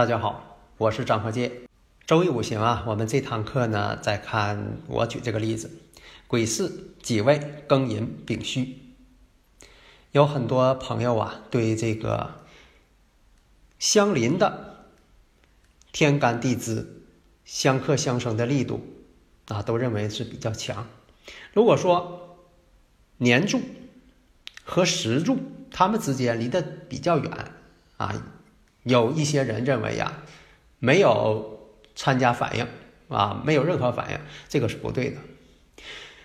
大家好，我是张和介。周易五行啊，我们这堂课呢，再看我举这个例子：癸巳、己未、庚寅、丙戌。有很多朋友啊，对这个相邻的天干地支相克相生的力度啊，都认为是比较强。如果说年柱和时柱它们之间离得比较远啊。有一些人认为呀，没有参加反应啊，没有任何反应，这个是不对的。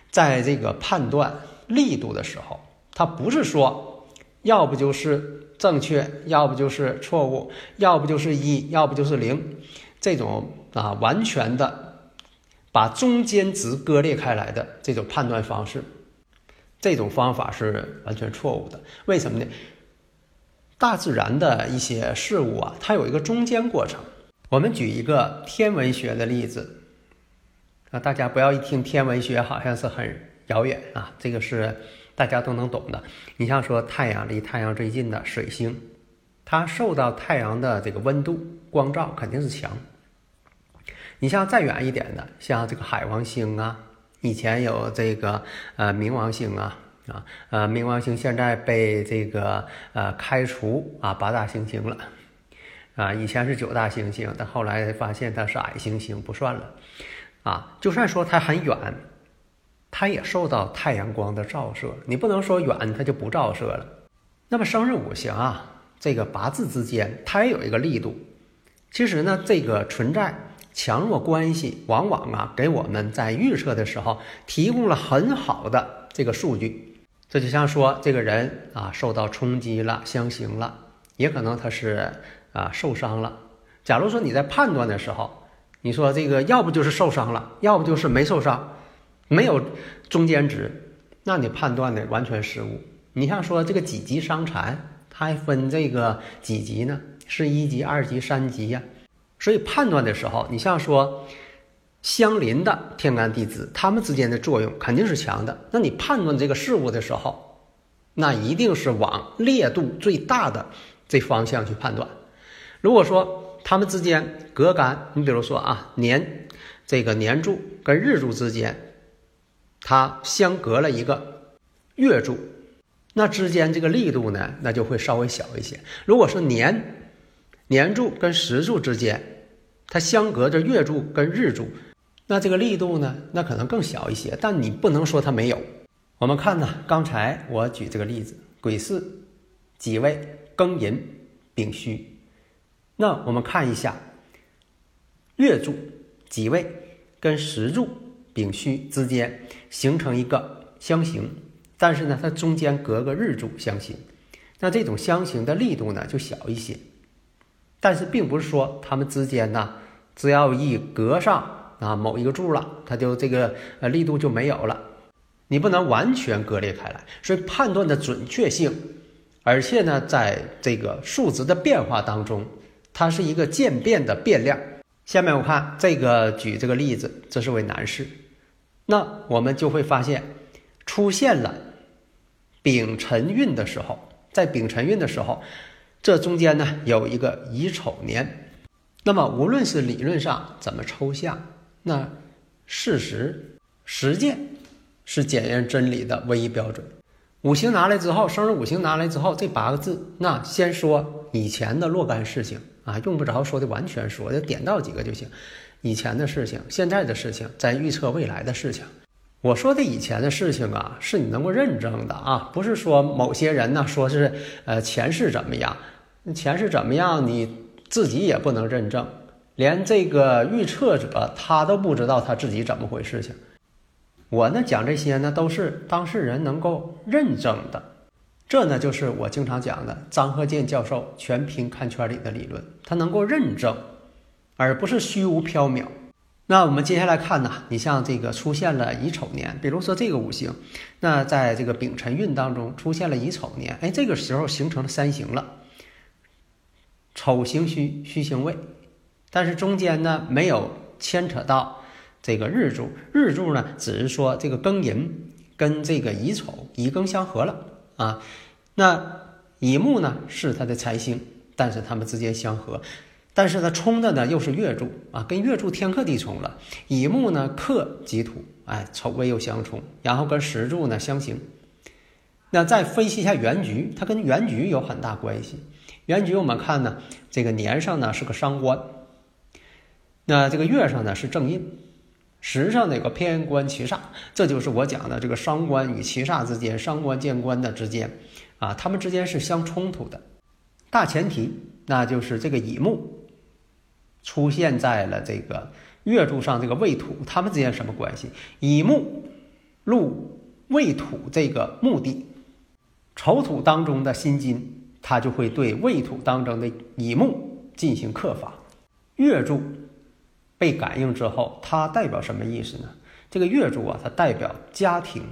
在这个判断力度的时候，它不是说要不就是正确，要不就是错误，要不就是一，要不就是零，这种啊完全的把中间值割裂开来的这种判断方式，这种方法是完全错误的。为什么呢？大自然的一些事物啊，它有一个中间过程。我们举一个天文学的例子啊，大家不要一听天文学好像是很遥远啊，这个是大家都能懂的。你像说太阳离太阳最近的水星，它受到太阳的这个温度光照肯定是强。你像再远一点的，像这个海王星啊，以前有这个呃冥王星啊。啊，呃，冥王星现在被这个呃开除啊，八大行星了，啊，以前是九大行星，但后来发现它是矮行星，不算了，啊，就算说它很远，它也受到太阳光的照射，你不能说远它就不照射了。那么生日五行啊，这个八字之间它也有一个力度，其实呢，这个存在强弱关系，往往啊给我们在预测的时候提供了很好的这个数据。这就像说，这个人啊受到冲击了，相刑了，也可能他是啊受伤了。假如说你在判断的时候，你说这个要不就是受伤了，要不就是没受伤，没有中间值，那你判断的完全失误。你像说这个几级伤残，它还分这个几级呢？是一级、二级、三级呀。所以判断的时候，你像说。相邻的天干地支，它们之间的作用肯定是强的。那你判断这个事物的时候，那一定是往烈度最大的这方向去判断。如果说它们之间隔干，你比如说啊，年这个年柱跟日柱之间，它相隔了一个月柱，那之间这个力度呢，那就会稍微小一些。如果是年年柱跟时柱之间，它相隔着月柱跟日柱。那这个力度呢？那可能更小一些，但你不能说它没有。我们看呢，刚才我举这个例子：癸巳、己未、庚寅、丙戌。那我们看一下，月柱己未跟时柱丙戌之间形成一个相刑，但是呢，它中间隔个日柱相刑。那这种相刑的力度呢就小一些，但是并不是说它们之间呢，只要一隔上。啊，某一个柱了，它就这个呃力度就没有了，你不能完全割裂开来，所以判断的准确性，而且呢，在这个数值的变化当中，它是一个渐变的变量。下面我看这个举这个例子，这是位男士，那我们就会发现出现了丙辰运的时候，在丙辰运的时候，这中间呢有一个乙丑年，那么无论是理论上怎么抽象。那事实实践是检验真理的唯一标准。五行拿来之后，生日五行拿来之后，这八个字，那先说以前的若干事情啊，用不着说的完全说，就点到几个就行。以前的事情，现在的事情，在预测未来的事情。我说的以前的事情啊，是你能够认证的啊，不是说某些人呢说是呃前世怎么样，前世怎么样，你自己也不能认证。连这个预测者他都不知道他自己怎么回事情。我呢讲这些呢，都是当事人能够认证的。这呢就是我经常讲的张鹤健教授全凭看圈里的理论，他能够认证，而不是虚无缥缈。那我们接下来看呢，你像这个出现了乙丑年，比如说这个五行，那在这个丙辰运当中出现了乙丑年，哎，这个时候形成了三行了，丑行虚，虚行未，但是中间呢没有牵扯到这个日柱，日柱呢只是说这个庚寅跟这个乙丑乙庚相合了啊，那乙木呢是它的财星，但是它们之间相合。但是它冲的呢又是月柱啊，跟月柱天克地冲了。乙木呢克己土，哎，丑未又相冲，然后跟时柱呢相刑。那再分析一下原局，它跟原局有很大关系。原局我们看呢，这个年上呢是个伤官，那这个月上呢是正印，时上有个偏官七煞，这就是我讲的这个伤官与七煞之间，伤官见官的之间啊，他们之间是相冲突的。大前提那就是这个乙木。出现在了这个月柱上，这个未土，他们之间什么关系？乙木入未土这个目的，丑土当中的辛金，它就会对未土当中的乙木进行克法。月柱被感应之后，它代表什么意思呢？这个月柱啊，它代表家庭。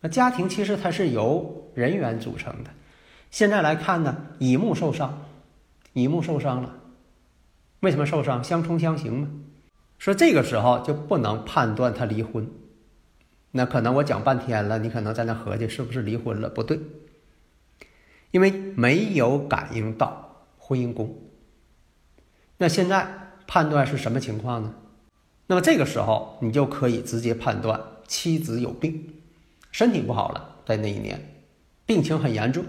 那家庭其实它是由人员组成的。现在来看呢，乙木受伤，乙木受伤了。为什么受伤？相冲相刑嘛？说这个时候就不能判断他离婚。那可能我讲半天了，你可能在那合计是不是离婚了？不对，因为没有感应到婚姻宫。那现在判断是什么情况呢？那么这个时候你就可以直接判断妻子有病，身体不好了，在那一年，病情很严重。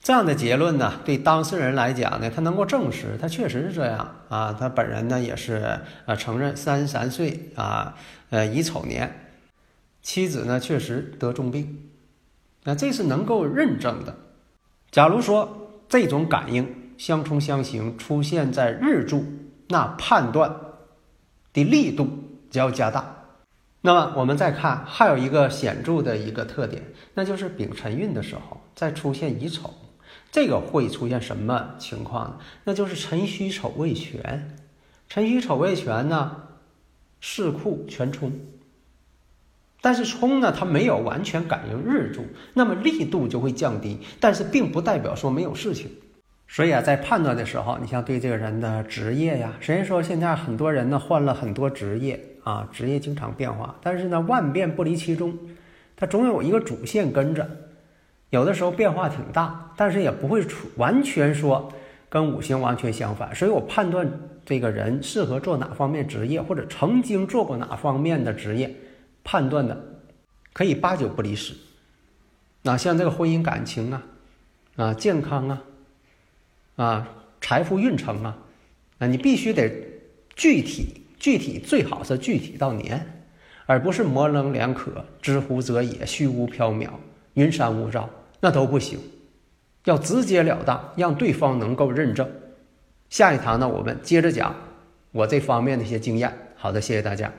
这样的结论呢，对当事人来讲呢，他能够证实，他确实是这样啊。他本人呢也是呃承认三十三岁啊，呃乙丑年，妻子呢确实得重病，那这是能够认证的。假如说这种感应相冲相刑出现在日柱，那判断的力度就要加大。那么我们再看，还有一个显著的一个特点，那就是丙辰运的时候再出现乙丑。这个会出现什么情况呢？那就是辰戌丑未全，辰戌丑未全呢，四库全冲。但是冲呢，它没有完全感应日柱，那么力度就会降低。但是并不代表说没有事情。所以啊，在判断的时候，你像对这个人的职业呀，虽然说现在很多人呢换了很多职业啊，职业经常变化，但是呢万变不离其宗，它总有一个主线跟着。有的时候变化挺大，但是也不会出完全说跟五行完全相反，所以我判断这个人适合做哪方面职业，或者曾经做过哪方面的职业，判断的可以八九不离十。那像这个婚姻感情啊，啊健康啊，啊财富运程啊，啊你必须得具体具体，最好是具体到年，而不是模棱两可、知乎者也、虚无缥缈、云山雾罩。那都不行，要直截了当，让对方能够认证。下一堂呢，我们接着讲我这方面的一些经验。好的，谢谢大家。